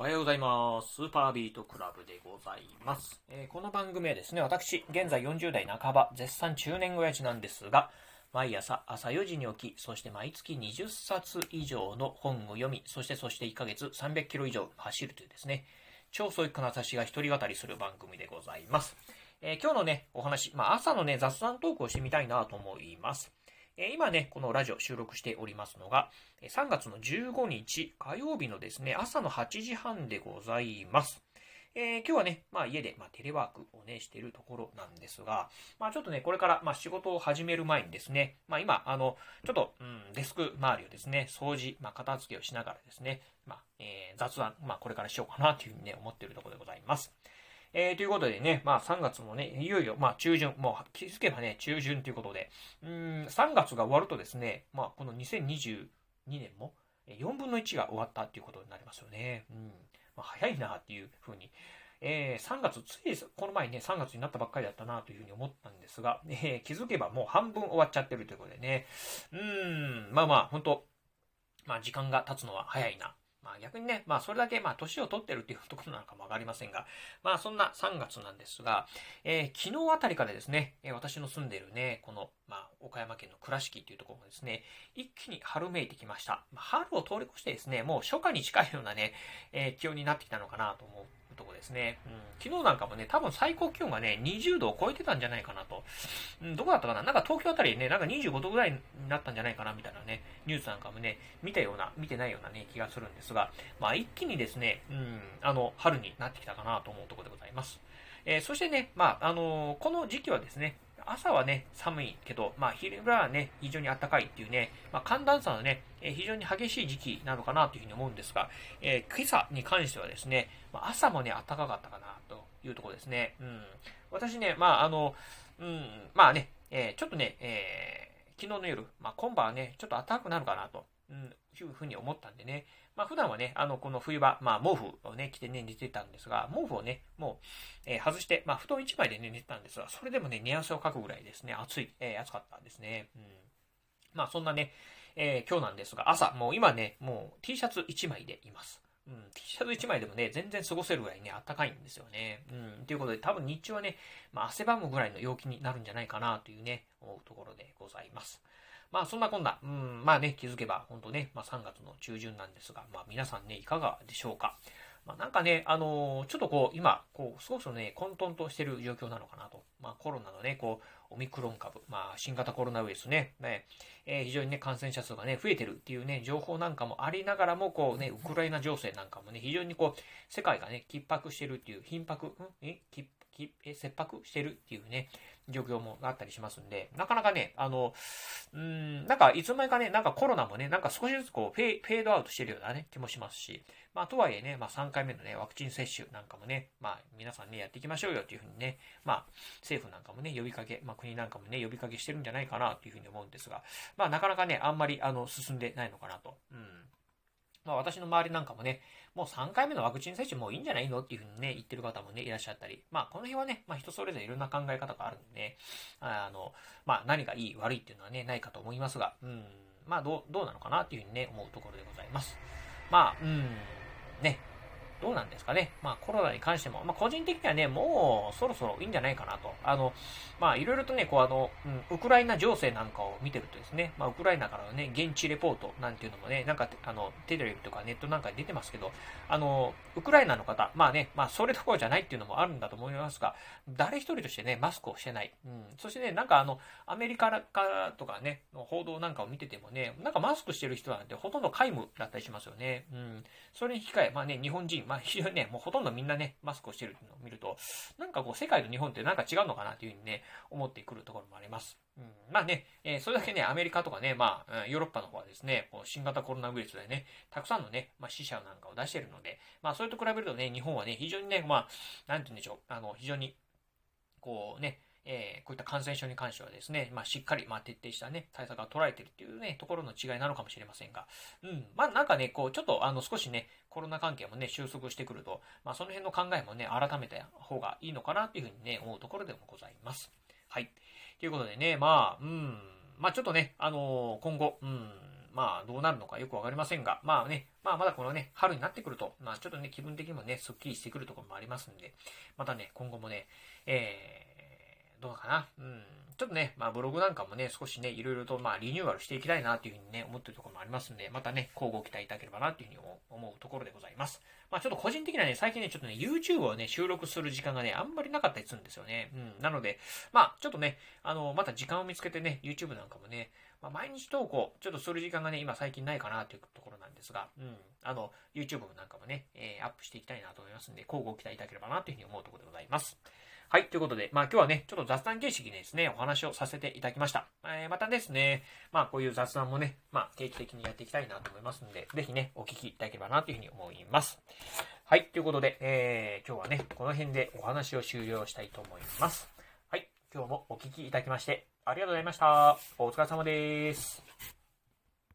おはようございます。スーパービートクラブでございます。えーこの番組はですね、私、現在40代半ば、絶賛中年親父なんですが、毎朝朝4時に起き、そして毎月20冊以上の本を読み、そしてそして1ヶ月300キロ以上走るというですね、超ソイックな私が一人語りする番組でございます。えー今日のね、お話、まあ朝のね、雑談トークをしてみたいなと思います。今ね、このラジオ収録しておりますのが、3月の15日火曜日のですね、朝の8時半でございます。えー今日はね、まあ家で、まあ、テレワークをね、しているところなんですが、まあちょっとね、これから、まあ仕事を始める前にですね、まあ今、あの、ちょっと、うん、デスク周りをですね、掃除、まあ片付けをしながらですね、まあ、えー雑談、まあこれからしようかなというふうにね、思っているところでございます。えーということでね、まあ3月もね、いよいよ、まあ中旬、もう気づけばね、中旬ということで、うん、3月が終わるとですね、まあこの2022年も、4分の1が終わったっていうことになりますよね。うん。まあ早いなっていうふうに、えー3月、ついこの前ね、3月になったばっかりだったなというふうに思ったんですが、えー気づけばもう半分終わっちゃってるということでね、うん、まあまあ、本当まあ時間が経つのは早いな。まあ逆にね、まあそれだけまあ年を取ってるっていうところなのかもわかりませんが、まあそんな3月なんですが、えー昨日あたりからですね、え私の住んでいるね、この、まあ岡山県の倉敷っていうところもですね、一気に春めいてきました。ま春を通り越してですね、もう初夏に近いようなね、えー気温になってきたのかなと思うとこですね。うん、昨日なんかもね、多分最高気温がね、20度を超えてたんじゃないかなと。うん、どこだったかな？なんか東京あたりね、なんか25度ぐらいになったんじゃないかなみたいなね、ニュースなんかもね、見たような、見てないようなね、気がするんですが、まあ一気にですね、うん、あの、春になってきたかなと思うところでございます。えーそしてね、まあ、あのーこの時期はですね、朝はね、寒いけど、まあ、昼間はね、非常に暖かいっていうね、まあ、寒暖差のね、えー非常に激しい時期なのかなというふうに思うんですが、えー今朝に関してはですね、まあ、朝もね、暖かかったかなというところですね。うん。私ね、まあ、あの、うん、まあね、えーちょっとね、えー昨日の夜、まあ、今晩はね、ちょっと暖かくなるかなと、うん、いうふうに思ったんでね、まあ、普段はね、あの、この冬場、まあ、毛布をね、着てね、寝てたんですが、毛布をね、もう、えー外して、まあ、布団1枚でね、寝てたんですが、それでもね、寝汗をかくぐらいですね、暑い、えー暑かったんですね。うん。まあ、そんなね、えー今日なんですが、朝、もう今ね、もう T シャツ1枚でいます。うん、T シャツ1枚でもね、全然過ごせるぐらいね、暖かいんですよね。うん、ということで、多分日中はね、まあ、汗ばむぐらいの陽気になるんじゃないかなというね、思うところでございます。まあそんなこんな、うん、まあね、気づけば、本当ね、まあ3月の中旬なんですが、まあ皆さんね、いかがでしょうか。まあなんかね、あのーちょっとこう、今、こう、少しね、混沌としてる状況なのかなと。まあコロナのね、こう、オミクロン株、まあ新型コロナウイルスね、ね、えー非常にね、感染者数がね、増えてるっていうね、情報なんかもありながらも、こうね、ウクライナ情勢なんかもね、非常にこう、世界がね、逼迫してるっていう、頻迫、ん？え、ききえ切迫してるっていうね、状況もあったりしますんで、なかなかね、あの、うん、なんかいつの間にかね、なんかコロナもね、なんか少しずつこうフェ、フェードアウトしてるようなね、気もしますし、まあとはいえね、まあ3回目のね、ワクチン接種なんかもね、まあ皆さんね、やっていきましょうよっていうふうにね、まあ政府なんかもね、呼びかけ、まあ国なんかもね、呼びかけしてるんじゃないかなというふうに思うんですが、まあなかなかね、あんまりあの、進んでないのかなと。うん。まあ私の周りなんかもね、もう3回目のワクチン接種もういいんじゃないのっていうふうにね、言ってる方もね、いらっしゃったり、まあこの辺はね、まあ人それぞれいろんな考え方があるんでね、あの、まあ何がいい悪いっていうのはね、ないかと思いますが、うん、まあどう、どうなのかなっていうふうにね、思うところでございます。まあ、うん、ね、どうなんですかね。まあコロナに関しても、まあ個人的にはね、もうそろそろいいんじゃないかなと。あの、まあいろいろとね、こうあの、うん、ウクライナ情勢なんかを見てるとですね、まあウクライナからのね、現地レポートなんていうのもね、なんかあの、テレビとかネットなんかで出てますけど、あの、ウクライナの方、まあね、まあそれどころじゃないっていうのもあるんだと思いますが、誰一人としてね、マスクをしてない。うん。そしてね、なんかあの、アメリカからとかね、の報道なんかを見ててもね、なんかマスクしてる人なんてほとんど皆無だったりしますよね。うん。それに引き換え、まあね、日本人、まあ非常にね、もうほとんどみんなね、マスクをしてるのを見ると、なんかこう、世界と日本ってなんか違うのかなというふうにね、思ってくるところもあります。うん、まあね、えーそれだけね、アメリカとかね、まあ、ヨーロッパの方はですね、こう新型コロナウイルスでね、たくさんのね、まあ、死者なんかを出してるので、まあ、それと比べるとね、日本はね、非常にね、まあ、なんて言うんでしょう、あの、非常に、こうね、えーこういった感染症に関してはですね、まあ、しっかり、まあ、徹底したね、対策が取られてるっていうね、ところの違いなのかもしれませんが、うん、まあ、なんかね、こう、ちょっと、あの、少しね、コロナ関係もね、収束してくると、まあ、その辺の考えもね、改めた方がいいのかなというふうにね、思うところでもございます。はい。ということでね、まあ、うん、まあ、ちょっとね、あのー今後、うん、まあ、どうなるのかよくわかりませんが、まあね、まあ、まだこのね、春になってくると、まあ、ちょっとね、気分的にもね、スッキリしてくるところもありますんで、またね、今後もね、えー、どうかな、うん、ちょっとね、まあブログなんかもね、少しね、いろいろとまあリニューアルしていきたいなっていうふうにね、思ってるところもありますんで、またね、交互期待いただければなっていうふうに思うところでございます。まあちょっと個人的にはね、最近ね、ちょっとね、YouTube をね、収録する時間がね、あんまりなかったりするんですよね。うん。なので、まあちょっとね、あの、また時間を見つけてね、YouTube なんかもね、まあ、毎日投稿、ちょっとする時間がね、今最近ないかなというところなんですが、うん。あの、YouTube なんかもね、えー、アップしていきたいなと思いますんで、交互期待いただければなというふうに思うところでございます。はい。ということで、まあ今日はね、ちょっと雑談形式でですね、お話をさせていただきました。えー、またですね、まあこういう雑談もね、まあ定期的にやっていきたいなと思いますので、ぜひね、お聞きいただければなというふうに思います。はい。ということで、えー、今日はね、この辺でお話を終了したいと思います。はい。今日もお聞きいただきまして、ありがとうございました。お疲れ様です。